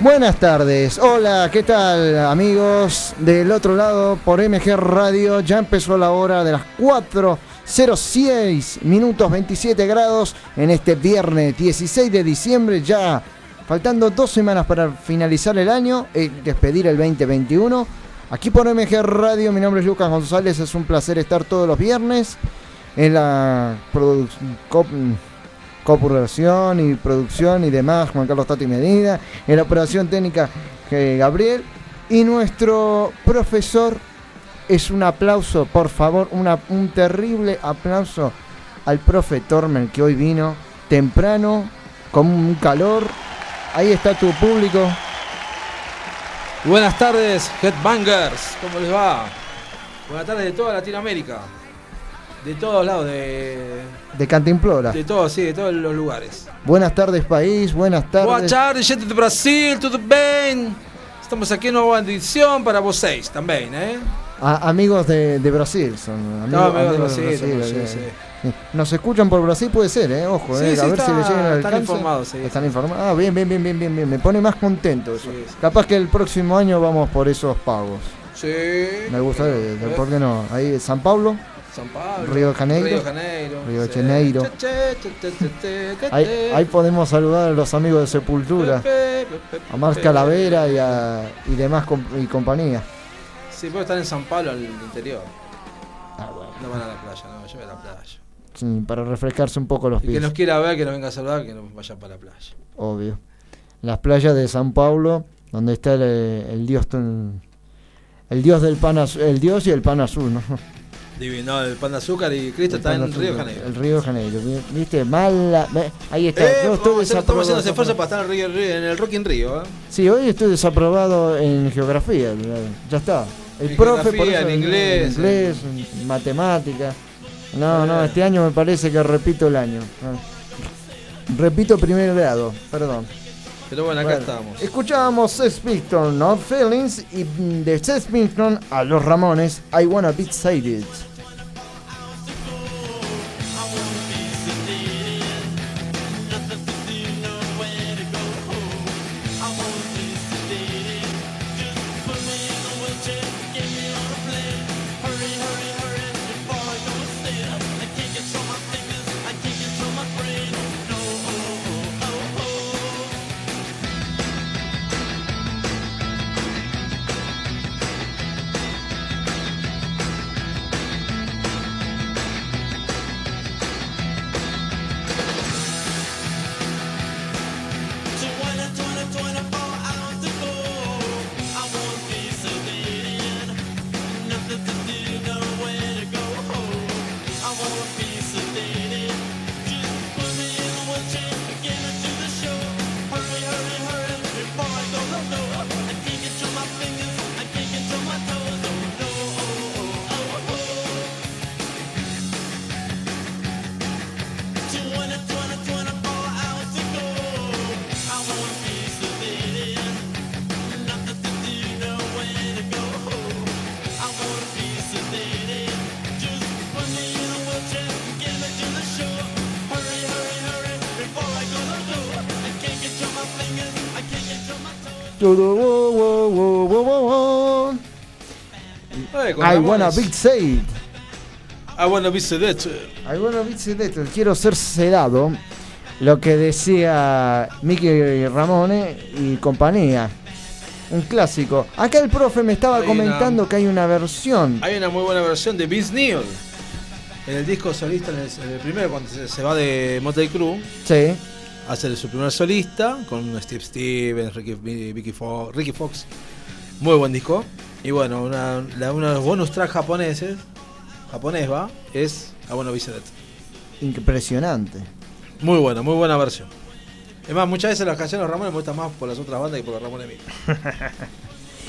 Buenas tardes, hola, ¿qué tal amigos? Del otro lado por MG Radio ya empezó la hora de las 4.06 minutos 27 grados en este viernes 16 de diciembre, ya faltando dos semanas para finalizar el año y despedir el 2021. Aquí por MG Radio, mi nombre es Lucas González, es un placer estar todos los viernes en la produ- cop- copulación y producción y demás, Juan Carlos Tati Medina, en la operación técnica eh, Gabriel y nuestro profesor es un aplauso, por favor, una- un terrible aplauso al profe Tormel que hoy vino temprano, con un calor. Ahí está tu público. Buenas tardes, Headbangers, ¿cómo les va? Buenas tardes de toda Latinoamérica, de todos lados, de, De Cantimplora. de todos, sí, de todos los lugares. Buenas tardes, país. Buenas tardes. tarde, gente de Brasil, tudo bem? Estamos aquí en nueva edición para vocês también, ¿eh? A- amigos de, de Brasil. Son amigos, No, amigos de Brasil, de Brasil, sí. Nos escuchan por Brasil, puede ser, ¿eh? Ojo, Sí, eh. sí, a ver está- si le llegan al están alcance. informados, sí, Están informados. Ah, bien, bien, bien, bien, bien, bien. Me pone más contento eso. Capaz que el próximo año vamos por esos pagos. Sí. Me gusta, eh, ¿por qué no? Ahí San Pablo, San Pablo. Río de Janeiro. Río de Janeiro. Río de. Janeiro. Ahí, podemos saludar a los amigos de Sepultura, a Mar. Calavera y, a, y demás com- y compañía. Sí, porque están en San Pablo, al interior. Ah, bueno. No van a la playa, no, yo voy a la playa. Sí, para refrescarse un poco los Y que pies. nos quiera ver, que nos venga a saludar, que nos vaya para la playa. Obvio. Las playas de San Paulo, donde está el, el dios el dios del pan azul, el dios y el pan azul, ¿no? Divino, el pan de azúcar y Cristo El está en Río de Janeiro. El Río de Janeiro, vi- ¿viste? Mala, ahí está. Eh, estoy vamos, estamos haciendo esfuerzo para estar en, Río, Río- en el Rock in Río. ¿eh? Sí, hoy estoy desaprobado en geografía, ya está. El En profe por eso, en inglés, en inglés, en matemática. No, no, Eh. este año me parece que repito el año. Repito primer grado, perdón. Pero bueno, acá Bueno, estamos. Escuchábamos Sex Pistols, No Feelings, y de Sex a los Ramones, I Wanna Be Excited. I wanna be saved. I wanna be sedate. I wanna be sedated. Quiero ser sedado. Lo que decía Mickey Ramone y compañía. Un clásico. Acá el profe me estaba Hay una- comentando que hay una versión. Hay una muy buena versión de Vince Neil. En el disco solista, en el, en el primero, cuando se, se va de Motley Crue, Sí. Hace su primer solista con Steve Stevens, Ricky, Vicky Fo- Ricky Fox. Muy buen disco. Y bueno, una, la- uno de los bonus tracks japoneses, japonés va, es Be Sedate. Impresionante. Muy buena, muy buena versión. Es más, muchas veces las canciones de Ramones me gustan más por las otras bandas que por los Ramones mismos.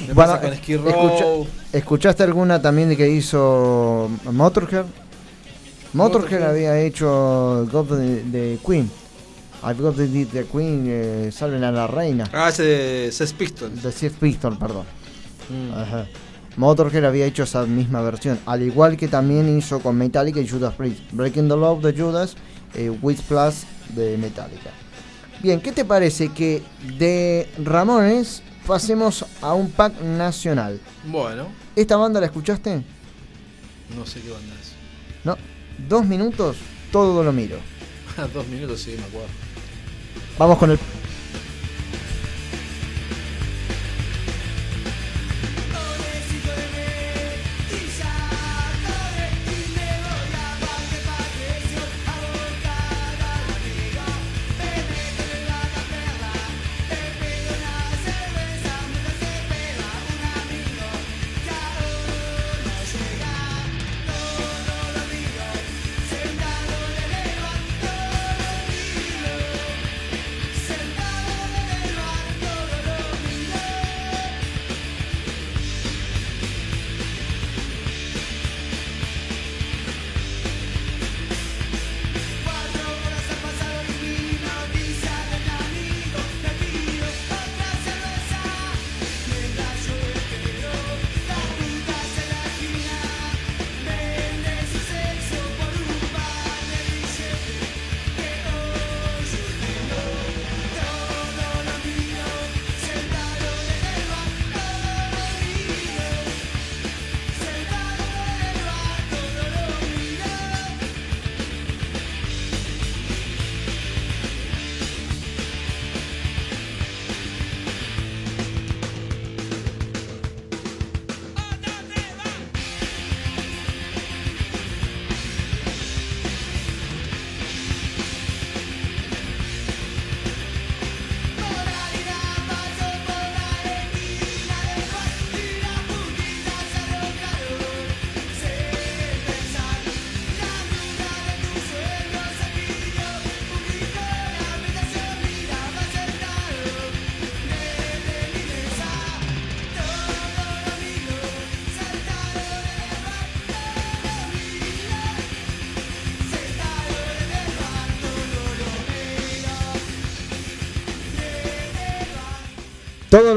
Me Bueno, con escucha-. ¿Escuchaste alguna también de que hizo Motorhead? Motorhead Motorhead. había hecho de, de Queen. I've got the, the Queen, eh, salven a la reina. Ah, ese de Sex Pistols. The Sex Pistol, perdón. Mm. Ajá. Motorhead había hecho esa misma versión, al igual que también hizo con Metallica y Judas Priest. Breaking the Love de Judas, eh, With Plus de Metallica. Bien, ¿qué te parece que de Ramones pasemos a un pack nacional? Bueno, ¿Esta banda la escuchaste? no sé qué banda es. No. Dos minutos, todo lo miro. Dos minutos, sí, me acuerdo. Vamos con el.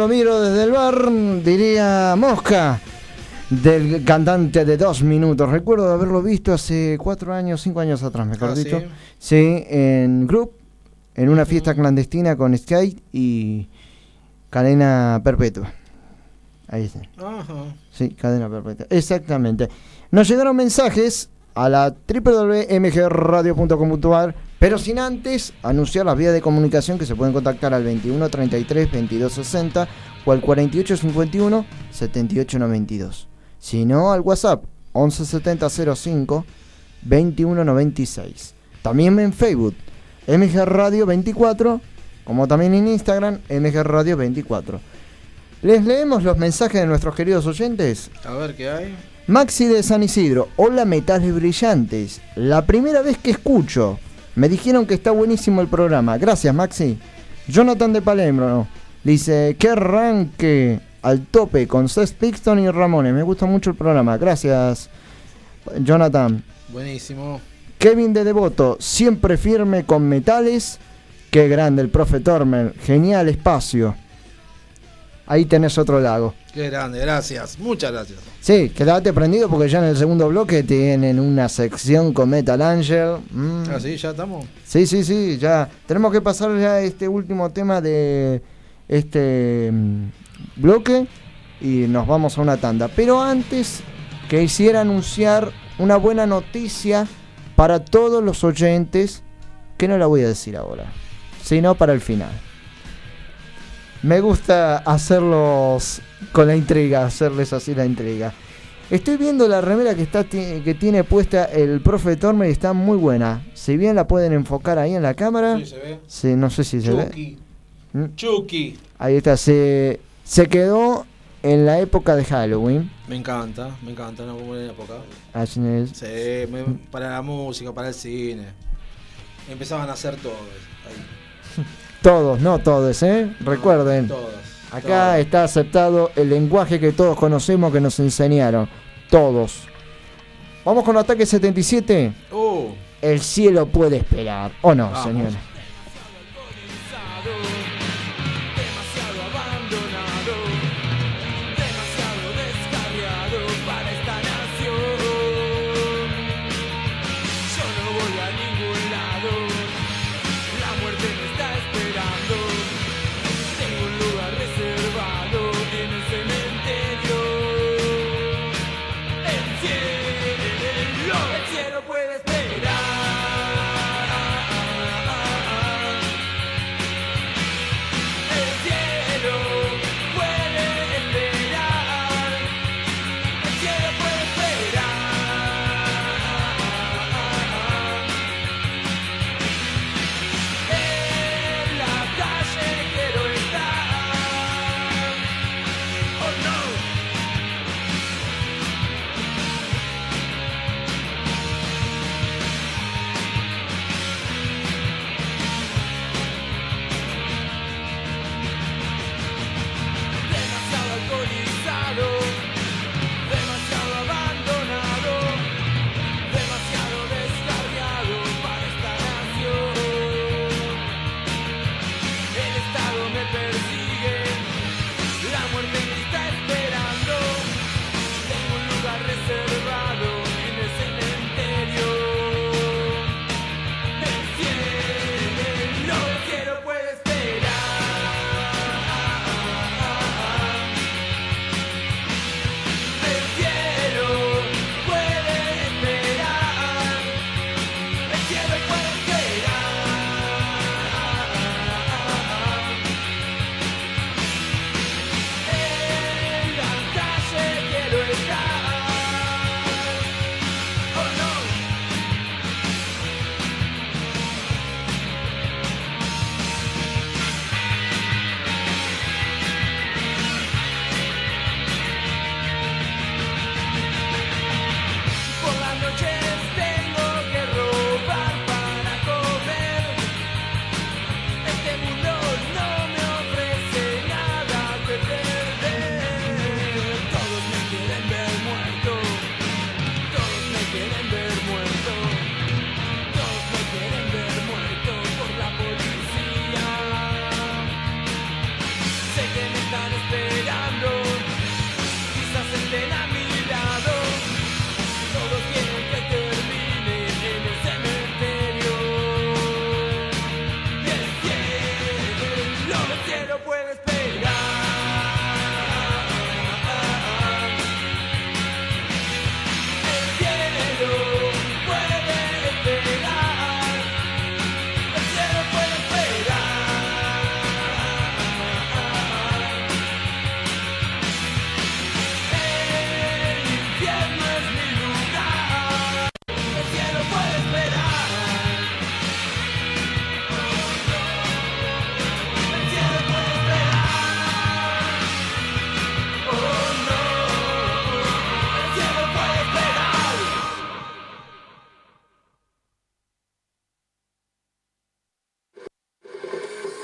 Lo miro desde el bar, diría Mosca, del cantante de dos minutos. Recuerdo haberlo visto hace cuatro años, cinco años atrás, mejor Ah, dicho. ¿sí? Sí, en Group, en una fiesta clandestina con Skate y Cadena Perpetua. Ahí está. Ajá. Sí, cadena perpetua. Exactamente. Nos llegaron mensajes a la www.mgradio.com.ar, pero sin antes anunciar las vías de comunicación que se pueden contactar al 21 33 22 60 o al 48 51 78 92. Si no, al WhatsApp 11 70 05 21 96. También en Facebook, MG Radio 24, como también en Instagram, MG Radio 24. Les leemos los mensajes de nuestros queridos oyentes. A ver qué hay. Maxi de San Isidro, hola metales brillantes. La primera vez que escucho. Me dijeron que está buenísimo el programa. Gracias, Maxi. Jonathan de Palermo dice, que arranque al tope con Sex Pixton y Ramones. Me gusta mucho el programa. Gracias, Jonathan. Buenísimo. Kevin de Devoto, siempre firme con metales. Qué grande el profe Tormer. Genial espacio. Ahí tenés otro lago. Qué grande, gracias. Muchas gracias. Sí, quedate prendido porque ya en el segundo bloque tienen una sección con Metal Angel. Mm. Ah, sí, ya estamos. Sí, sí, sí, ya. Tenemos que pasar ya este último tema de este mm, bloque y nos vamos a una tanda. Pero antes quisiera anunciar una buena noticia para todos los oyentes, que no la voy a decir ahora, sino para el final. Me gusta hacerlos con la intriga, hacerles así la intriga. Estoy viendo la remera que, está, que tiene puesta el profe Torme y está muy buena. Si bien la pueden enfocar ahí en la cámara, Sí, se ve. sí, no sé si se ve. Chucky. ¿Mm? Chucky. Ahí está, se, se quedó en la época de Halloween. Me encanta, me encanta, una buena época. Así es. Sí, me- para la música, para el cine. Empezaban a hacer todo. Ahí. Todos, no todos, ¿eh? Recuerden. Todos. Acá todos. está aceptado el lenguaje que todos conocemos, que nos enseñaron. Todos. Vamos con ataque 77. Uh, El cielo puede esperar. ¿O no, Vamos. señores?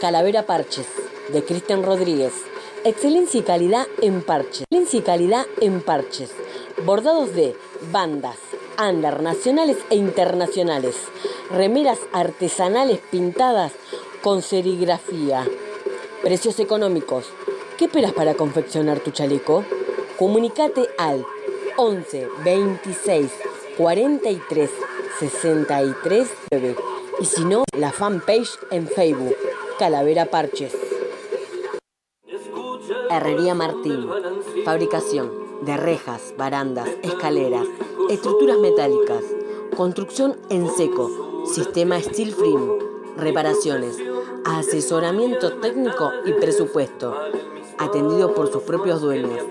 Calavera Parches, de Cristian Rodríguez. Excelencia y calidad en parches. Excelencia y calidad en parches. Bordados de bandas, under nacionales e internacionales. Remeras artesanales pintadas con serigrafía. Precios económicos. ¿Qué esperas para confeccionar tu chaleco? Comunicate al 11 26 43 63 9. Y si no, la fanpage en Facebook, Calavera Parches. Herrería Martín. Fabricación de rejas, barandas, escaleras, estructuras metálicas. Construcción en seco. Sistema Steel Frame. Reparaciones. Asesoramiento técnico y presupuesto. Atendido por sus propios dueños.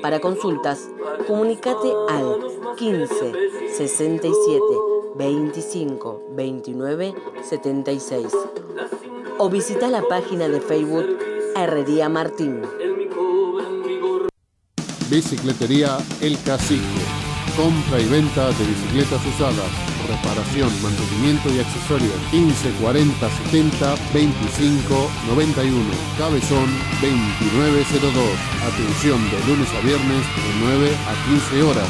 Para consultas, comunicate al 15 67 25 29 76 o visita la página de Facebook Herrería Martín. Bicicletería El Cacique. Compra y venta de bicicletas usadas. Reparación, mantenimiento y accesorios. 15 40 70 25 91. Cabezón 2902. Atención de lunes a viernes de 9 a 15 horas.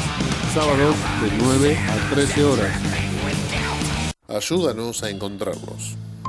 Sábados de 9 a 13 horas. Ayúdanos a encontrarlos.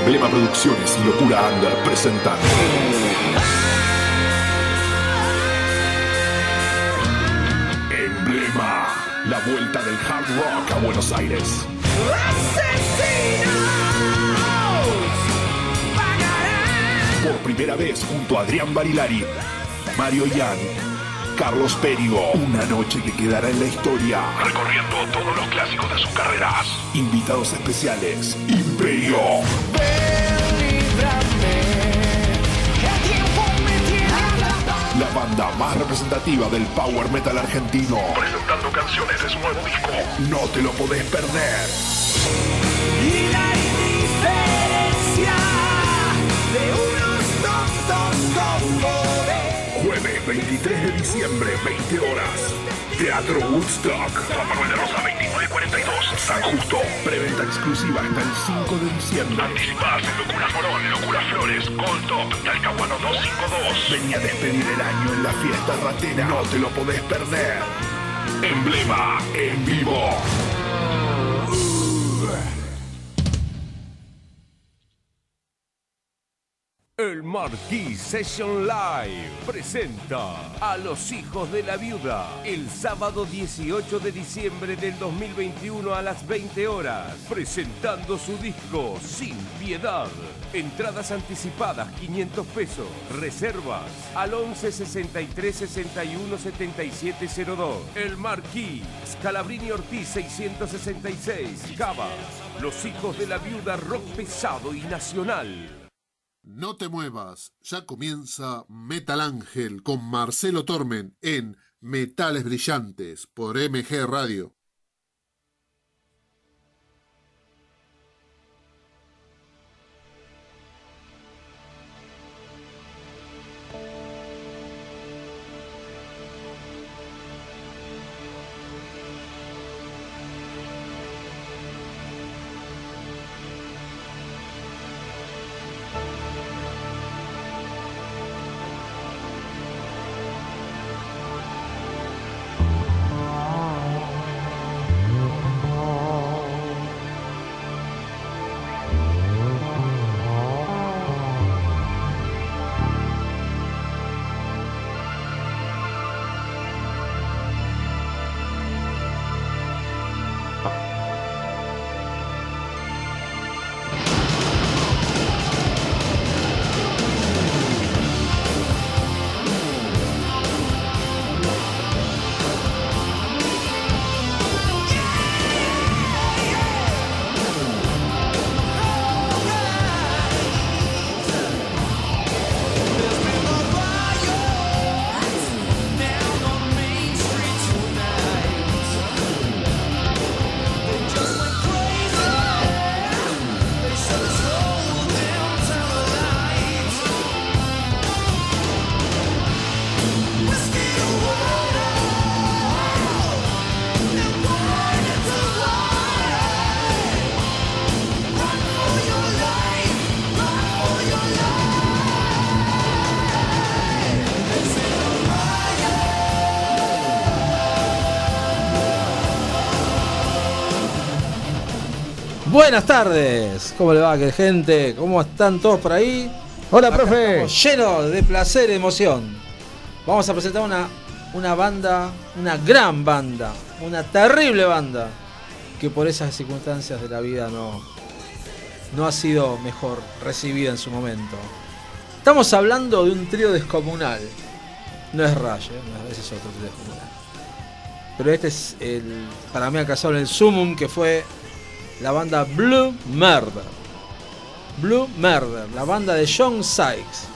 Emblema Producciones y Locura Under presentan Emblema, la vuelta del hard rock a Buenos Aires. Por primera vez junto a Adrián Barilari, Mario Yan, Carlos Perio. Una noche que quedará en la historia. Recorriendo todos los clásicos de sus carreras. Invitados especiales, Imperio. La banda más representativa del power metal argentino. Presentando canciones de su nuevo disco. No te lo podés perder. Y la indiferencia de unos tontos poder. Jueves 23 de diciembre, 20 horas. Teatro Woodstock. Juan Manuel de Rosa 2942. San Justo. Preventa exclusiva hasta el 5 de diciembre. Anticipadas en Locura Morón, Locura Flores, Gold Top, Talcahuano 252. Venía a despedir el año en la fiesta ratera. No te lo podés perder. Emblema en vivo. Marquis Session Live presenta a los hijos de la viuda el sábado 18 de diciembre del 2021 a las 20 horas, presentando su disco Sin Piedad. Entradas anticipadas 500 pesos, reservas al 11 63 61 77 02. El Marquis, Scalabrini Ortiz 666, Cava. Los hijos de la viuda rock pesado y nacional. No te muevas, ya comienza Metal Ángel con Marcelo Tormen en Metales Brillantes por MG Radio. Buenas tardes, ¿cómo le va, que gente? ¿Cómo están todos por ahí? Hola, Acá profe. Llenos de placer y emoción. Vamos a presentar una, una banda, una gran banda, una terrible banda, que por esas circunstancias de la vida no, no ha sido mejor recibida en su momento. Estamos hablando de un trío descomunal. No es Rush, ¿eh? Ese es otro trío descomunal. Pero este es el, para mí alcanzable el sumum que fue la banda Blue Murder. Blue Murder, la banda de John Sykes,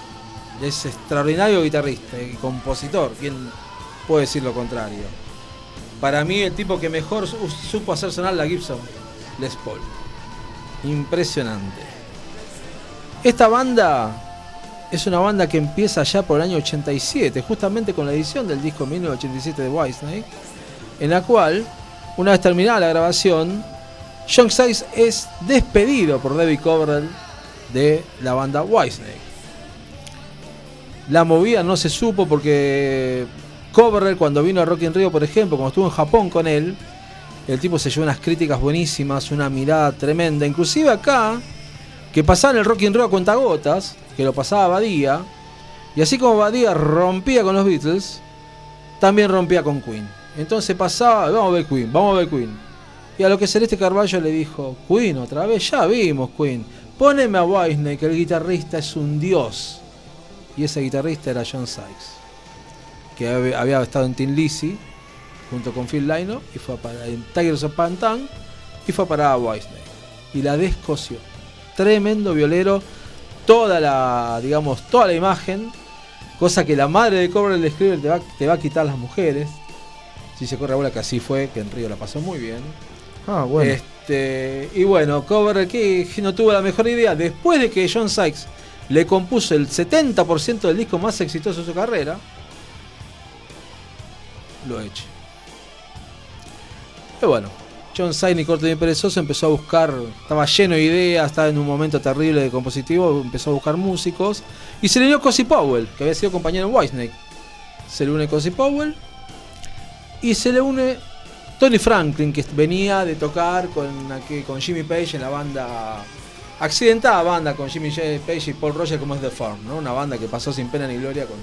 ese extraordinario guitarrista y compositor. ¿Quién puede decir lo contrario? Para mí, el tipo que mejor su- supo hacer sonar la Gibson Les Paul. Impresionante. Esta banda es una banda que empieza ya por el año 87, justamente con la edición del disco 1987 de Whitesnake, en la cual, una vez terminada la grabación, John Sykes es despedido por David Coverdale de la banda Whitesnake. La movida no se supo porque Coverdale cuando vino a Rock in Rio, por ejemplo, cuando estuvo en Japón con él, el tipo se llevó unas críticas buenísimas, una mirada tremenda. Inclusive acá, que pasaba en el Rock in Rio a cuentagotas, que lo pasaba Badía, y así como Badía rompía con los Beatles, también rompía con Queen. Entonces pasaba, vamos a ver Queen, vamos a ver Queen. Y a lo que Celeste Carballo le dijo, Queen otra vez, ya vimos Queen. Poneme a Wisney, que el guitarrista es un dios. Y ese guitarrista era John Sykes, que hab- había estado en Tin Lizzy junto con Phil Lynott y fue a parar en Tigers of Pantan y fue a parar a Wisney. Y la descoció. Tremendo violero, toda la, digamos, toda la imagen, cosa que la madre de Cobra le escribe, te va, te va a quitar las mujeres. Si se corre la bola que así fue, que en Río la pasó muy bien. Ah, bueno. Este, y bueno, Cover que no tuvo la mejor idea. Después de que John Sykes le compuso el 70% del disco más exitoso de su carrera, lo eche. Y bueno, John Sykes, ni corto ni perezoso, empezó a buscar, estaba lleno de ideas, estaba en un momento terrible de compositivo, empezó a buscar músicos y se le unió Cozy Powell, que había sido compañero en Whitesnake. Se le une Cozy Powell y se le une Tony Franklin, que venía de tocar con, con Jimmy Page en la banda. Accidentada banda con Jimmy J- Page y Paul Roger como es The Farm, ¿no? Una banda que pasó sin pena ni gloria con,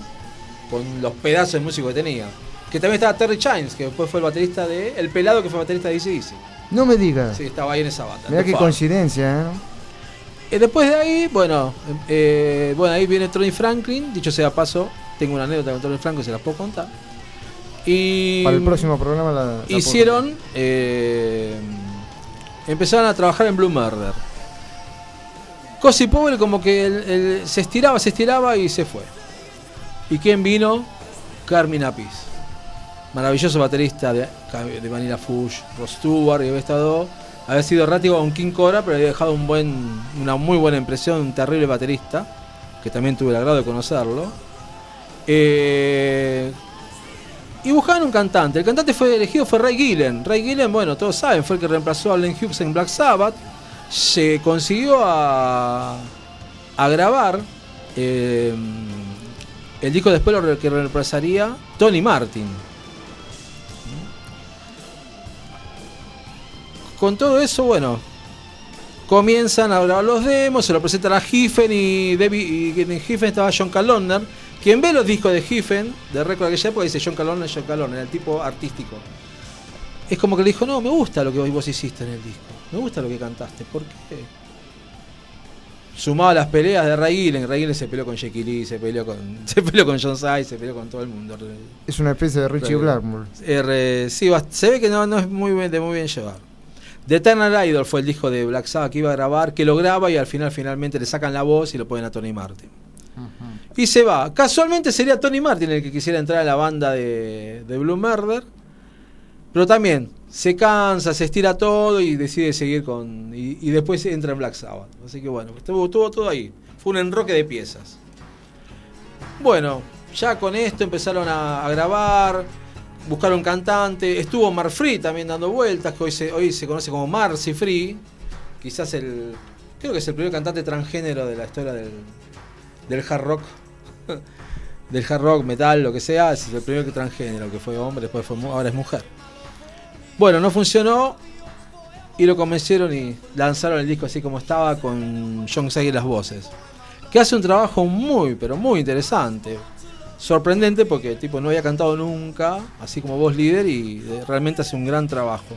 con los pedazos de músico que tenía. Que también estaba Terry Chines, que después fue el baterista de. El pelado que fue baterista de DC. No me digas. Sí, estaba ahí en esa banda. The qué Farm. coincidencia, ¿eh? Eh, después de ahí, bueno, eh, bueno, ahí viene Tony Franklin. Dicho sea paso, tengo una anécdota con Tony Franklin, se las puedo contar. Y Para el próximo programa la. la hicieron eh, empezaron a trabajar en Blue Murder Cosi Pobre como que se estiraba, se estiraba y se fue. ¿Y quién vino? Carmine Apis. Maravilloso baterista de, de Vanilla Fush, Ross Stewart, y había estado. Había sido errático con King Cobra, pero había dejado un buen, una muy buena impresión, un terrible baterista, que también tuve el agrado de conocerlo. Eh, y buscaban un cantante. El cantante fue elegido fue Ray Gillen. Ray Gillen, bueno, todos saben, fue el que reemplazó a Len Hughes en Black Sabbath. Se consiguió a, a grabar eh, el disco después lo que reemplazaría Tony Martin. Con todo eso, bueno, comienzan a grabar los demos, se lo presentan a Giffen y, y en Giffen estaba John Calonner. Quien ve los discos de Giffen, de récord de aquella época, dice John Calonner, John Calonner, el tipo artístico. Es como que le dijo, no, me gusta lo que vos hiciste en el disco, me gusta lo que cantaste, ¿por qué? Sumado a las peleas de Ray Gillen, Ray Gillen se peleó con Jackie Lee, se peleó con, se peleó con John Sykes, se peleó con todo el mundo. Es una especie de Richie Blackmore. R- sí, se ve que no, no es muy bien, de muy bien llevar. The Eternal Idol fue el disco de Black Sabbath que iba a grabar, que lo graba y al final finalmente le sacan la voz y lo ponen a Tony Martin. Y se va. Casualmente sería Tony Martin el que quisiera entrar a la banda de, de Blue Murder. Pero también se cansa, se estira todo y decide seguir con. Y, después entra en Black Sabbath. Así que bueno, estuvo, todo ahí. Fue un enroque de piezas. Bueno, ya con esto empezaron a, grabar, buscaron cantante. Estuvo Mar Free también dando vueltas, que hoy se, hoy se conoce como Marcy Free. Quizás el. Creo que es el primer cantante transgénero de la historia del, del hard rock. del hard rock, metal, lo que sea. Es el primer transgénero que fue hombre, después fue, ahora es mujer. Bueno, no funcionó. y lo convencieron y lanzaron el disco así como estaba con John Say en las voces. Que hace un trabajo muy, pero muy interesante. Sorprendente porque tipo no había cantado nunca, así como voz líder y eh, realmente hace un gran trabajo.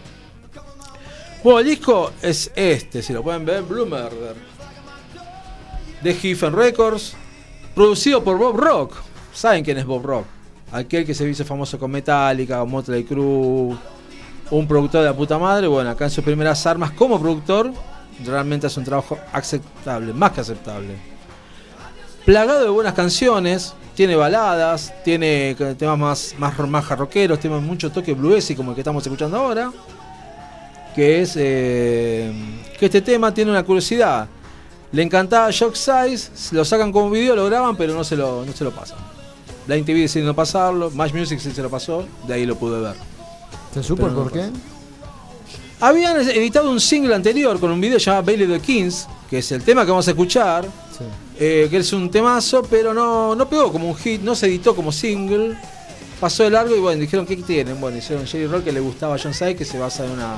Bueno, el disco es este, si lo pueden ver, Blue Murder. De Giffen Records, producido por Bob Rock. ¿Saben quién es Bob Rock? Aquel que se hizo famoso con Metallica, Motley Crue, un productor de la puta madre. Bueno, acá en sus primeras armas como productor, realmente hace un trabajo aceptable, más que aceptable. Plagado de buenas canciones, tiene baladas, tiene temas más, más, más jarroqueros, tiene mucho toque bluesy como el que estamos escuchando ahora. Que es eh, que este tema tiene una curiosidad. Le encantaba Shock Size, lo sacan como video, lo graban, pero no se lo, no se lo pasan. Line TV decide no pasarlo, Match Music sí se lo pasó, de ahí lo pude ver. ¿Se supo no por qué? Habían editado un single anterior con un video llamado Bailey the Kings, que es el tema que vamos a escuchar, Sí. eh, que es un temazo, pero no, no pegó como un hit, no se editó como single. Pasó de largo y bueno, dijeron, ¿qué tienen? Bueno, hicieron Jerry Roll que le gustaba a John Say, que se basa en una,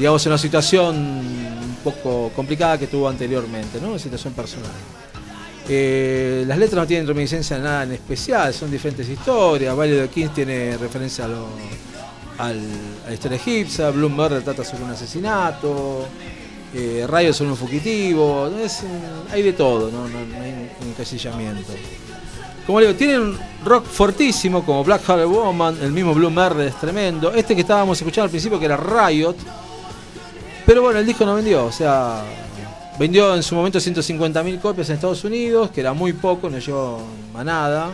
digamos, en una situación un poco complicada que tuvo anteriormente, ¿no? Una situación personal. Eh, las letras no tienen reminiscencia de nada en especial, son diferentes historias. Baile de Kings tiene referencia a, lo- al- a la historia egipcia, Bloom Murder trata sobre un asesinato, eh, Rayo sobre un fugitivo, un- hay de todo, no, no- no hay un encasillamiento. Como digo, tienen rock fortísimo como Black Hearted Woman, el mismo Blue Murder es tremendo. Este que estábamos escuchando al principio que era Riot, pero bueno, el disco no vendió, o sea, vendió en su momento 150.000 copias en Estados Unidos, que era muy poco, no llegó a nada.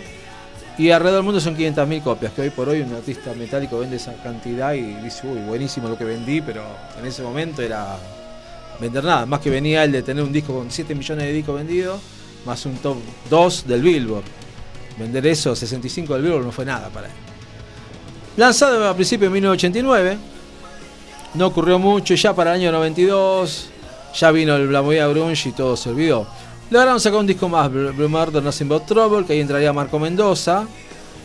Y alrededor del mundo son 500.000 copias, que hoy por hoy un artista metálico vende esa cantidad y dice, uy, buenísimo lo que vendí, pero en ese momento era vender nada. Más que venía el de tener un disco con 7 millones de discos vendidos, más un top 2 del Billboard. Vender eso, 65 del Billboard, no fue nada para él. Lanzado a principios de 1989, no ocurrió mucho, y ya para el año 92 ya vino el, la movida y todo se olvidó. Lograron sacar un disco más, Blue Murder Nothing But Trouble, que ahí entraría Marco Mendoza,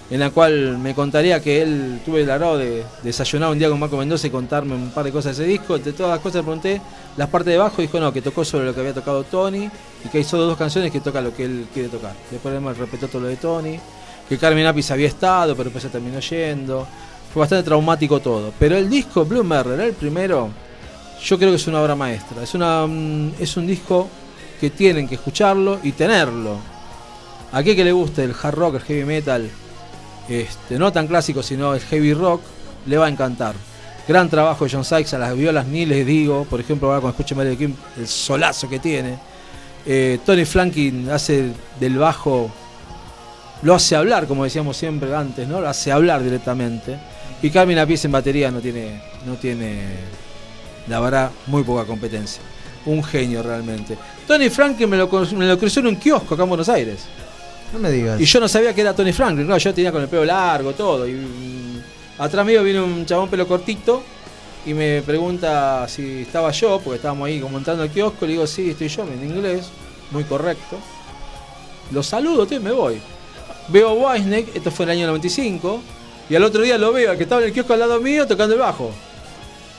en la cual me contaría que él tuve el agrado de desayunar un día con Marco Mendoza y contarme un par de cosas de ese disco. Entre todas las cosas le pregunté las partes de abajo, dijo no, que tocó sobre lo que había tocado Tony y que solo dos canciones que toca lo que él quiere tocar. Después además repetió todo lo de Tony, que Carmen Apis había estado, pero después se terminó yendo. Fue bastante traumático todo. Pero el disco Blue Murder, el primero, yo creo que es una obra maestra. Es, una, mm, es un disco que tienen que escucharlo y tenerlo. A aquel que le guste el hard rock, el heavy metal, este, no tan clásico, sino el heavy rock, le va a encantar. Gran trabajo de John Sykes, a las violas ni les digo, por ejemplo, ahora cuando escuchen Mario Kim, el solazo que tiene. Eh, Tony Flankin hace del bajo, lo hace hablar, como decíamos siempre antes, ¿no? Lo hace hablar directamente. Y Carmen Appice en batería no tiene, no tiene, la verdad, muy poca competencia. Un genio realmente. Tony Franklin me lo, me lo cruzó en un kiosco acá en Buenos Aires. No me digas. Y yo no sabía que era Tony Franklin, no, yo tenía con el pelo largo, todo. Y mm, atrás mío viene un chabón pelo cortito y me pregunta si estaba yo, porque estábamos ahí como entrando al kiosco. Le digo, sí, estoy yo, en inglés, muy correcto. Lo saludo, tío, y me voy. Veo a Wisneck, esto fue en el año 95, y al otro día lo veo, que estaba en el kiosco al lado mío, tocando el bajo.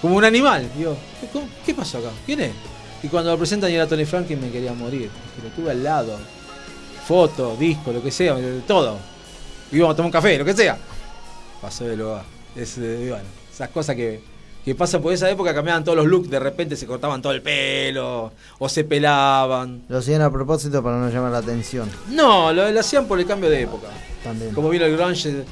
Como un animal. Digo, ¿qué, cómo- qué pasó acá? ¿Quién es? Y cuando lo presentan y era Tony Franklin me quería morir. Que lo tuve al lado foto, disco, lo que sea, todo. Y íbamos a tomar un café, lo que sea. Pasó de lugar. Es, eh, bueno, esas cosas que, que pasan por esa época cambiaban todos los looks, de repente se cortaban todo el pelo, o se pelaban. Lo hacían a propósito para no llamar la atención. No, lo, lo hacían por el cambio de época. También. Como vino el grunge,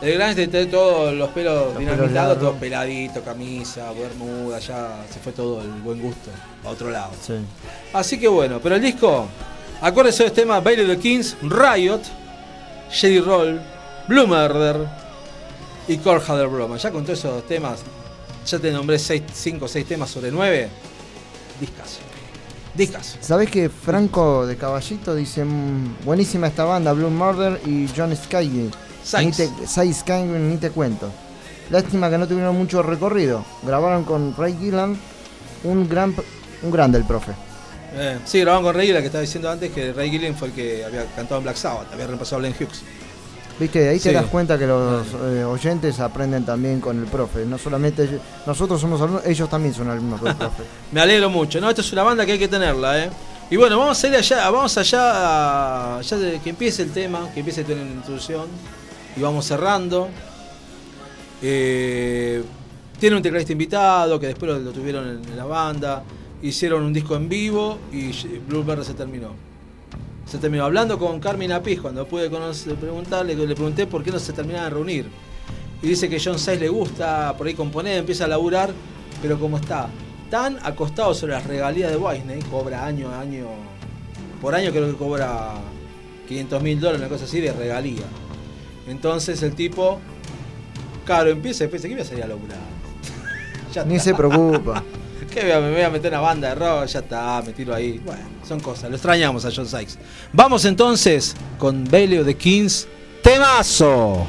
el grunge de todos los pelos Los dinamitados, pelos largos. todo peladito, camisa, bermuda, ya se fue todo el buen gusto a otro lado. Sí. Así que bueno, pero el disco, acuérdense de los temas Bailey the Kings, Riot, Jedi Roll, Blue Murder y Core Hadder Broma. Ya con todos esos temas, ya te nombré 5 o 6 temas sobre 9. Discaso. Discaso. ¿Sabés que Franco de Caballito dice "Mm, buenísima esta banda, Blue Murder y John Sky? Ni te, ni te cuento. Lástima que no tuvieron mucho recorrido. Grabaron con Ray Gillan, un gran un grande el profe. Eh, sí, grababan con Ray, la que estaba diciendo antes, que Ray Gillen fue el que había cantado en Black Sabbath, había reemplazado a Glenn Hughes. Viste, ahí te das cuenta que los eh, oyentes aprenden también con el profe. No solamente ellos- nosotros somos alumnos, ellos también son alumnos del profe. Me alegro mucho, ¿no? Esta es una banda que hay que tenerla, ¿eh? Y bueno, vamos a ir allá, vamos allá, a- ya de que empiece el tema, que empiece la introducción, y vamos cerrando. Eh, tiene un tecladista invitado, que después lo, tuvieron en, la banda, hicieron un disco en vivo y Bluebird se terminó. Se terminó hablando con Carmen Apiz cuando pude preguntarle, le pregunté por qué no se terminaban de reunir. Y dice que John Sayles le gusta por ahí componer, empieza a laburar, pero como está tan acostado sobre las regalías de Wisney, cobra año a año, por año creo que cobra 500 mil dólares, una cosa así de regalía. Entonces el tipo, claro, empieza y piensa que voy a salir a laburar. Ya Ni se preocupa. ¿Qué voy a, me voy a meter en una banda de rock? Ya está, me tiro ahí. Bueno, son cosas, lo extrañamos a John Sykes. Vamos entonces con Bailey the Kings, temazo.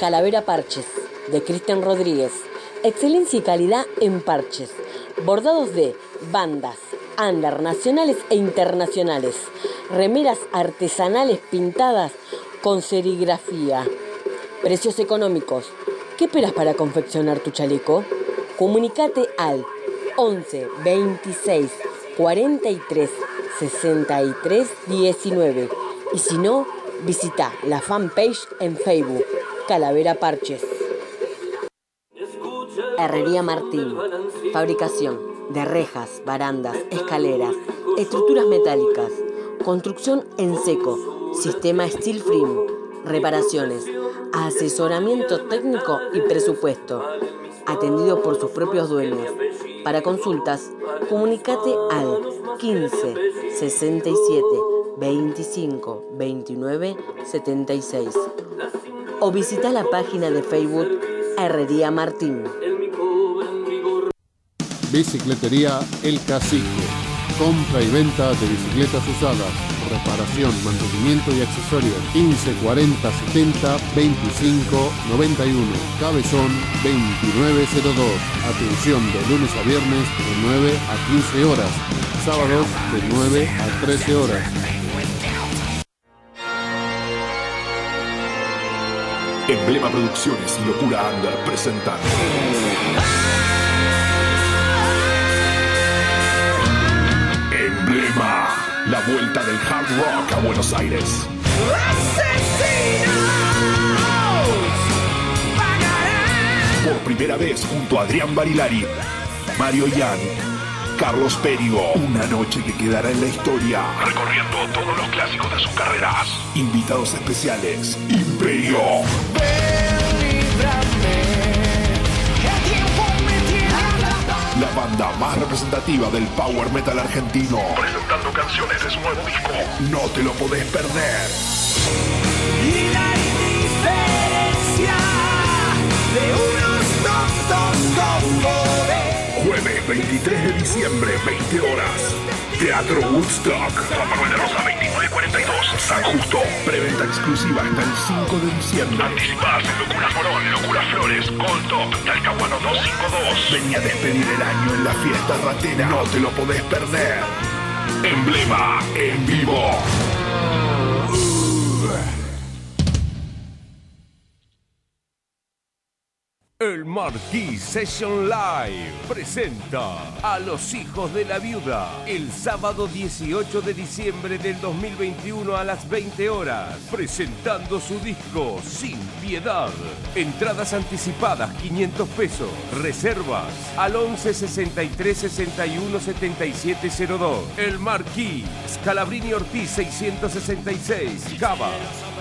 Calavera Parches, de Cristian Rodríguez. Excelencia y calidad en parches. Bordados de bandas, under nacionales e internacionales. Remeras artesanales pintadas con serigrafía. Precios económicos. ¿Qué esperas para confeccionar tu chaleco? Comunicate al 11 26 43 63 19 y si no, visita la fanpage en Facebook Calavera Parches. Herrería Martín. Fabricación de rejas, barandas, escaleras, estructuras metálicas, construcción en seco, sistema steel frame, reparaciones, asesoramiento técnico y presupuesto. Atendido por sus propios dueños. Para consultas, comunicate al 15 67 25 29 76 o visita la página de Facebook Herrería Martín. Bicicletería El Cacique. Compra y venta de bicicletas usadas. Reparación, mantenimiento y accesorios. 15 40 70 25 91. Cabezón 2902. Atención de lunes a viernes de 9 a 15 horas. Sábados de 9 a 13 horas. Emblema Producciones y Locura Under presentan. Emblema. La vuelta del hard rock a Buenos Aires. Por primera vez junto a Adrián Barilari, Mario Yan, Carlos Perio. Una noche que quedará en la historia. Recorriendo todos los clásicos de sus carreras. Invitados especiales. Imperio. La banda más representativa del power metal argentino. Presentando canciones de su nuevo disco. No te lo podés perder. Y la indiferencia de unos tontos con poder. Jueves 23 de diciembre, 20 horas. Teatro Woodstock. Juan Manuel de Rosa 2942. San Justo. Preventa exclusiva hasta el 5 de diciembre. Anticipadas en Locura Morón, Locura Flores, Gold Top, Talcahuano 252. Venía a despedir el año en la fiesta ratera. No te lo podés perder. Emblema en vivo. El Marquis Session Live presenta a los hijos de la viuda el sábado 18 de diciembre del 2021 a las 20 horas, presentando su disco Sin Piedad. Entradas anticipadas 500 pesos, reservas al 11 63 61 77 02. El Marquis, Scalabrini Ortiz 666, Cava.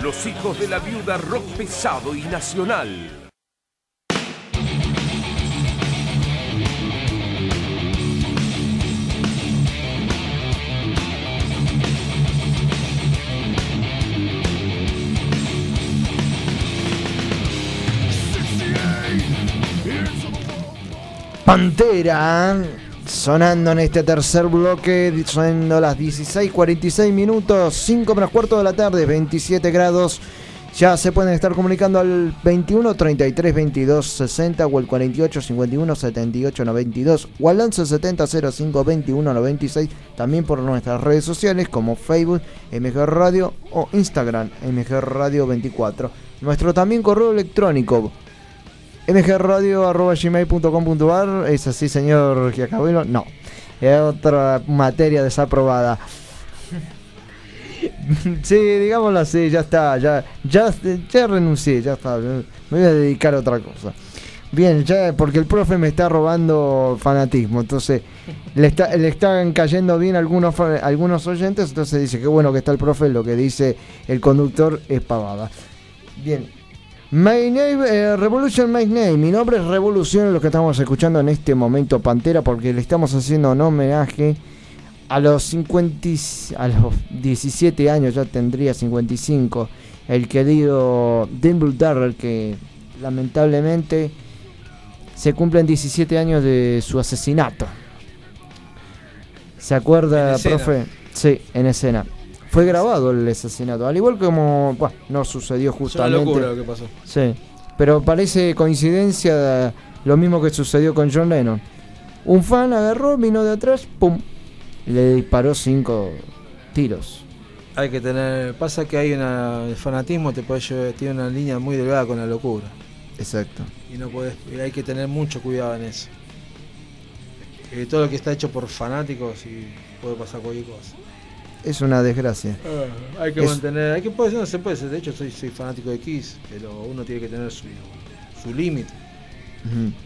Los hijos de la viuda rock pesado y nacional. Pantera sonando en este tercer bloque, sonando las 16:46 minutos, 5 menos cuarto de la tarde, 27 grados. Ya se pueden estar comunicando al 21 33 22 60 o el 48 51 78 92 o al 11 70 05 21 96. También por nuestras redes sociales como Facebook, MG Radio o Instagram, MG Radio 24. Nuestro también correo electrónico mgradio.gmail.com.ar ¿Es así, señor Giacabuelo? No. Es otra materia desaprobada. sí, digámoslo así, ya está. Ya, ya, ya renuncié, ya está. Me voy a dedicar a otra cosa. Bien, ya porque el profe me está robando fanatismo, entonces le, está, le están cayendo bien algunos, algunos oyentes, entonces dice que bueno que está el profe, lo que dice el conductor es pavada. Bien, My name, eh, Revolution My Name. Mi nombre es Revolución, lo que estamos escuchando en este momento, Pantera, porque le estamos haciendo un homenaje a los 50, y- a los 17 años, ya tendría 55, el querido Dimble Darrell, que lamentablemente se cumplen 17 años de su asesinato. ¿Se acuerda, profe? Sí, en escena. Fue grabado el asesinato, al igual como, bueno, no sucedió Es una justamente. locura lo que pasó. Sí. Pero parece coincidencia lo mismo que sucedió con John Lennon. Un fan agarró, vino de atrás, pum, le disparó cinco tiros. Hay que tener. Pasa que hay una. El fanatismo te puede llevar. Tiene una línea muy delgada con la locura. Exacto. Y no puedes. y hay que tener mucho cuidado en eso. Eh, todo lo que está hecho por fanáticos y puede pasar cualquier cosa. Es una desgracia. hay que Es- mantener. Hay que puede, no se puede. ser, De hecho, soy, soy fanático de Kiss, pero uno tiene que tener su, su límite.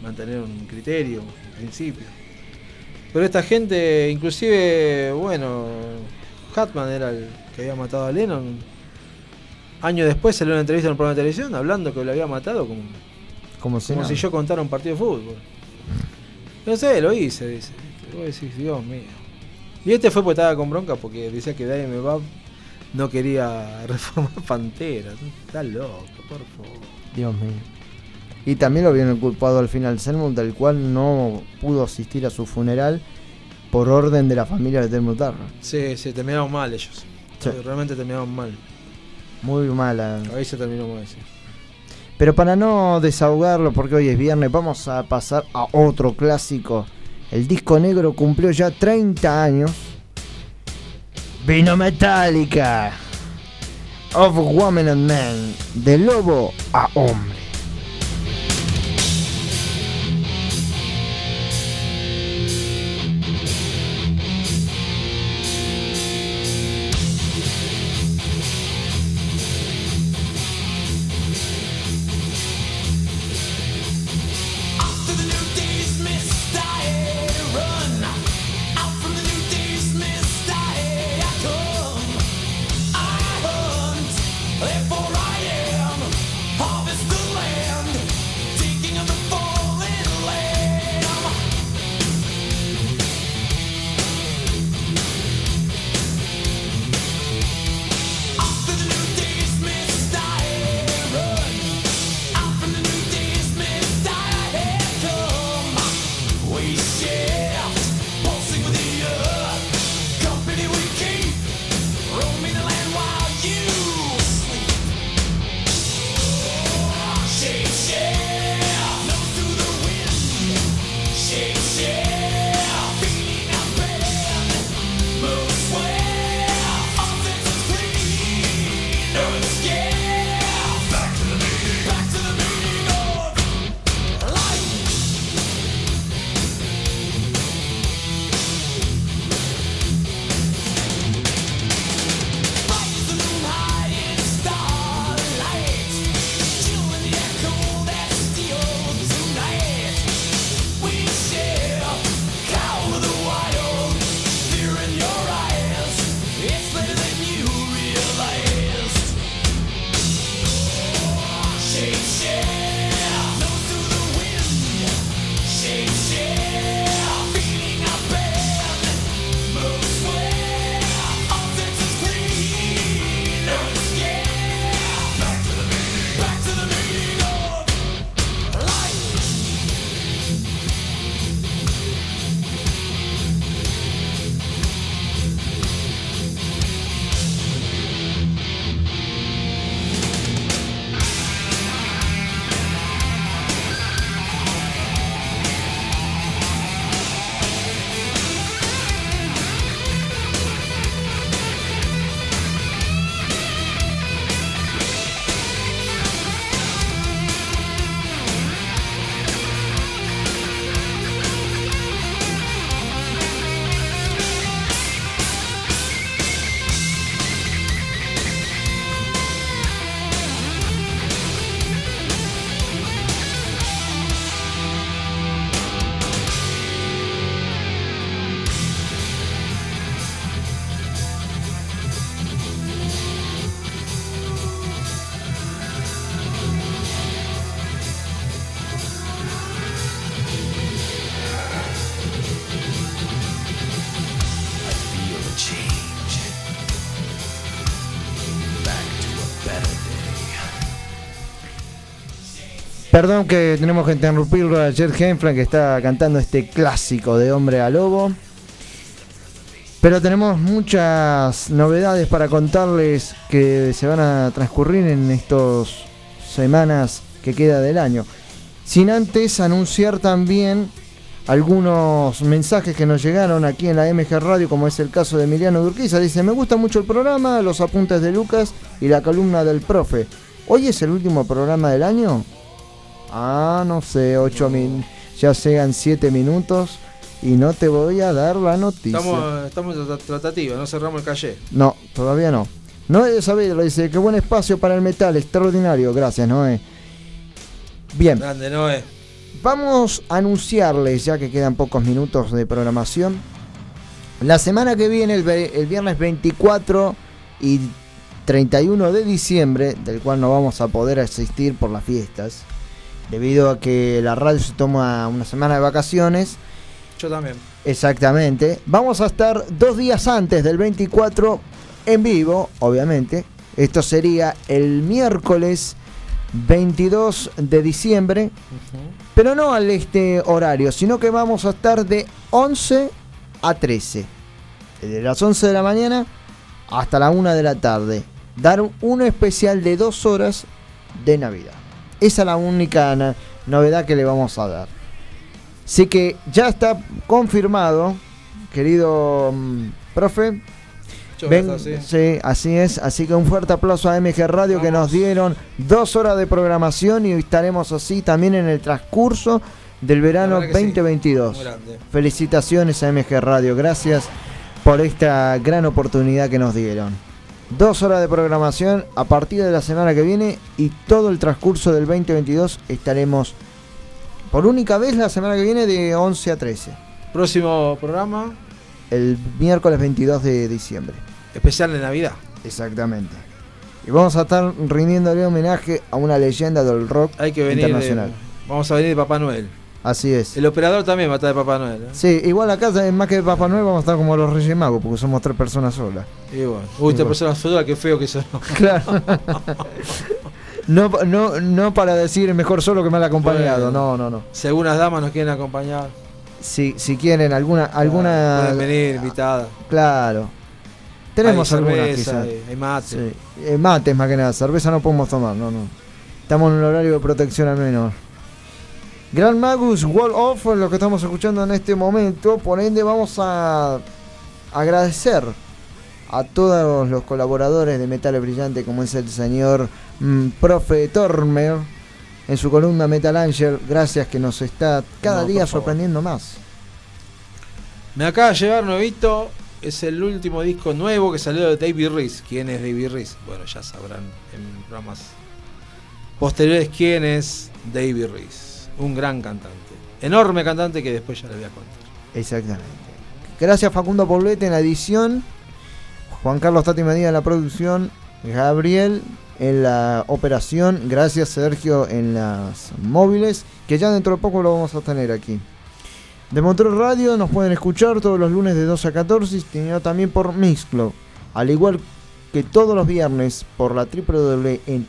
Mantener un criterio, un principio. Pero esta gente, inclusive, bueno, Hatman era el que había matado a Lennon. Años después salió una entrevista en un programa de televisión hablando que lo había matado como, Como si como si yo contara un partido de fútbol. No sé, lo hice, dice. Vos decís, Dios mío. Y este fue porque estaba con bronca porque decía que Dave Bab no quería reformar Pantera. Está loco, por favor. Dios mío. Y también lo vieron culpado al final Selmut, del cual no pudo asistir a su funeral por orden de la familia de Telmut. Sí, sí, terminaron mal ellos. Sí. Realmente terminaron mal. Muy mala. Ahí se terminó mal, sí. Pero para no desahogarlo, porque hoy es viernes, vamos a pasar a otro clásico. El disco negro cumplió ya 30 años. Vino Metallica. Of Woman and Man. De lobo a hombre. Perdón que tenemos que interrumpirlo a Jet Henfran que está cantando este clásico de Hombre a Lobo. Pero tenemos muchas novedades para contarles que se van a transcurrir en estas semanas que queda del año. Sin antes anunciar también algunos mensajes que nos llegaron aquí en la MG Radio, como es el caso de Emiliano Durquiza. Dice, me gusta mucho el programa, los apuntes de Lucas y la columna del profe. ¿Hoy es el último programa del año? Ah, no sé, ocho min ya llegan siete minutos y no te voy a dar la noticia. Estamos, estamos en tra- tratativa, no cerramos el calle. No, todavía no. Noé Saavedra dice, qué buen espacio para el metal, extraordinario. Gracias, Noé. Bien, Grande, Noé. vamos a anunciarles, ya que quedan pocos minutos de programación. La semana que viene, el viernes 24 y 31 de diciembre, del cual no vamos a poder asistir por las fiestas, debido a que la radio se toma una semana de vacaciones. Yo también. Exactamente. Vamos a estar dos días antes del 24 en vivo, obviamente. Esto sería el miércoles 22 de diciembre, pero no al este horario, sino que vamos a estar de 11 a 13. De las 11 de la mañana hasta la 1 de la tarde. Dar un especial de dos horas de Navidad. Esa es la única novedad que le vamos a dar. Así que ya está confirmado, querido mm, profe. Ven- así. sí, así es. Así que un fuerte aplauso a MG Radio que nos dieron dos horas de programación y estaremos así también en el transcurso del verano La verdad que sí. 2022. Muy grande. Felicitaciones a MG Radio, gracias por esta gran oportunidad que nos dieron. Dos horas de programación a partir de la semana que viene y todo el transcurso del 2022 estaremos por única vez la semana que viene de 11 a 13, Próximo programa, el miércoles 22 de diciembre. especial de Navidad. Exactamente. Y vamos a estar rindiéndole homenaje a una leyenda del rock Hay que venir de, internacional. Vamos a venir de Papá Noel. Así es. El operador también va a estar de Papá Noel. ¿eh? Sí, igual acá más que Papá Noel vamos a estar como los Reyes Magos porque somos tres personas solas. Y bueno. Uy, esta bueno. persona sola, qué feo que son. Claro. No, no, no para decir mejor solo que mal acompañado, Bueno. no, no, no. Si algunas damas nos quieren acompañar, Si, si quieren alguna, alguna, pueden venir invitadas. claro. Tenemos hay algunas cerveza, quizás. hay, hay mate. Sí. Eh, mates más que nada, cerveza no podemos tomar, no, no. Estamos en un horario de protección al menor. Gran Magus Wall Off es lo que estamos escuchando en este momento, por ende vamos a agradecer a todos los colaboradores de Metal Brillante como es el señor mm, Profe Tormer en su columna Metal Angel, gracias que nos está cada No, día sorprendiendo más. Me acaba de llegar nuevito. Es el último disco nuevo que salió de David Reese. ¿Quién es David Reese? Bueno, ya sabrán en programas posteriores quién es David Reese. Un gran cantante. Enorme cantante que después ya le voy a contar. Exactamente. Gracias Facundo Poblete en la edición, Juan Carlos Tati Medina en la producción, Gabriel en la operación, gracias Sergio en las móviles, que ya dentro de poco lo vamos a tener aquí. De Motor Radio nos pueden escuchar todos los lunes de 12 a 14 y también por Mixcloud, al igual que todos los viernes por la www en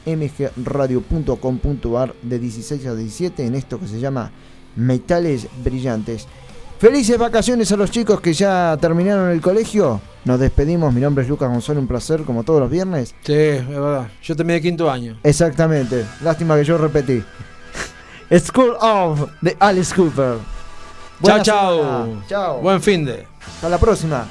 mgradio.com.ar de 16 a 17 en esto que se llama Metales Brillantes. Felices vacaciones a los chicos que ya terminaron el colegio. Nos despedimos. Mi nombre es Lucas Gonzalo, un placer como todos los viernes. Sí, es verdad. Yo terminé quinto año. Exactamente. Lástima que yo repetí. School of de Alice Cooper. Chao. Chao. Buen fin de. Hasta la próxima.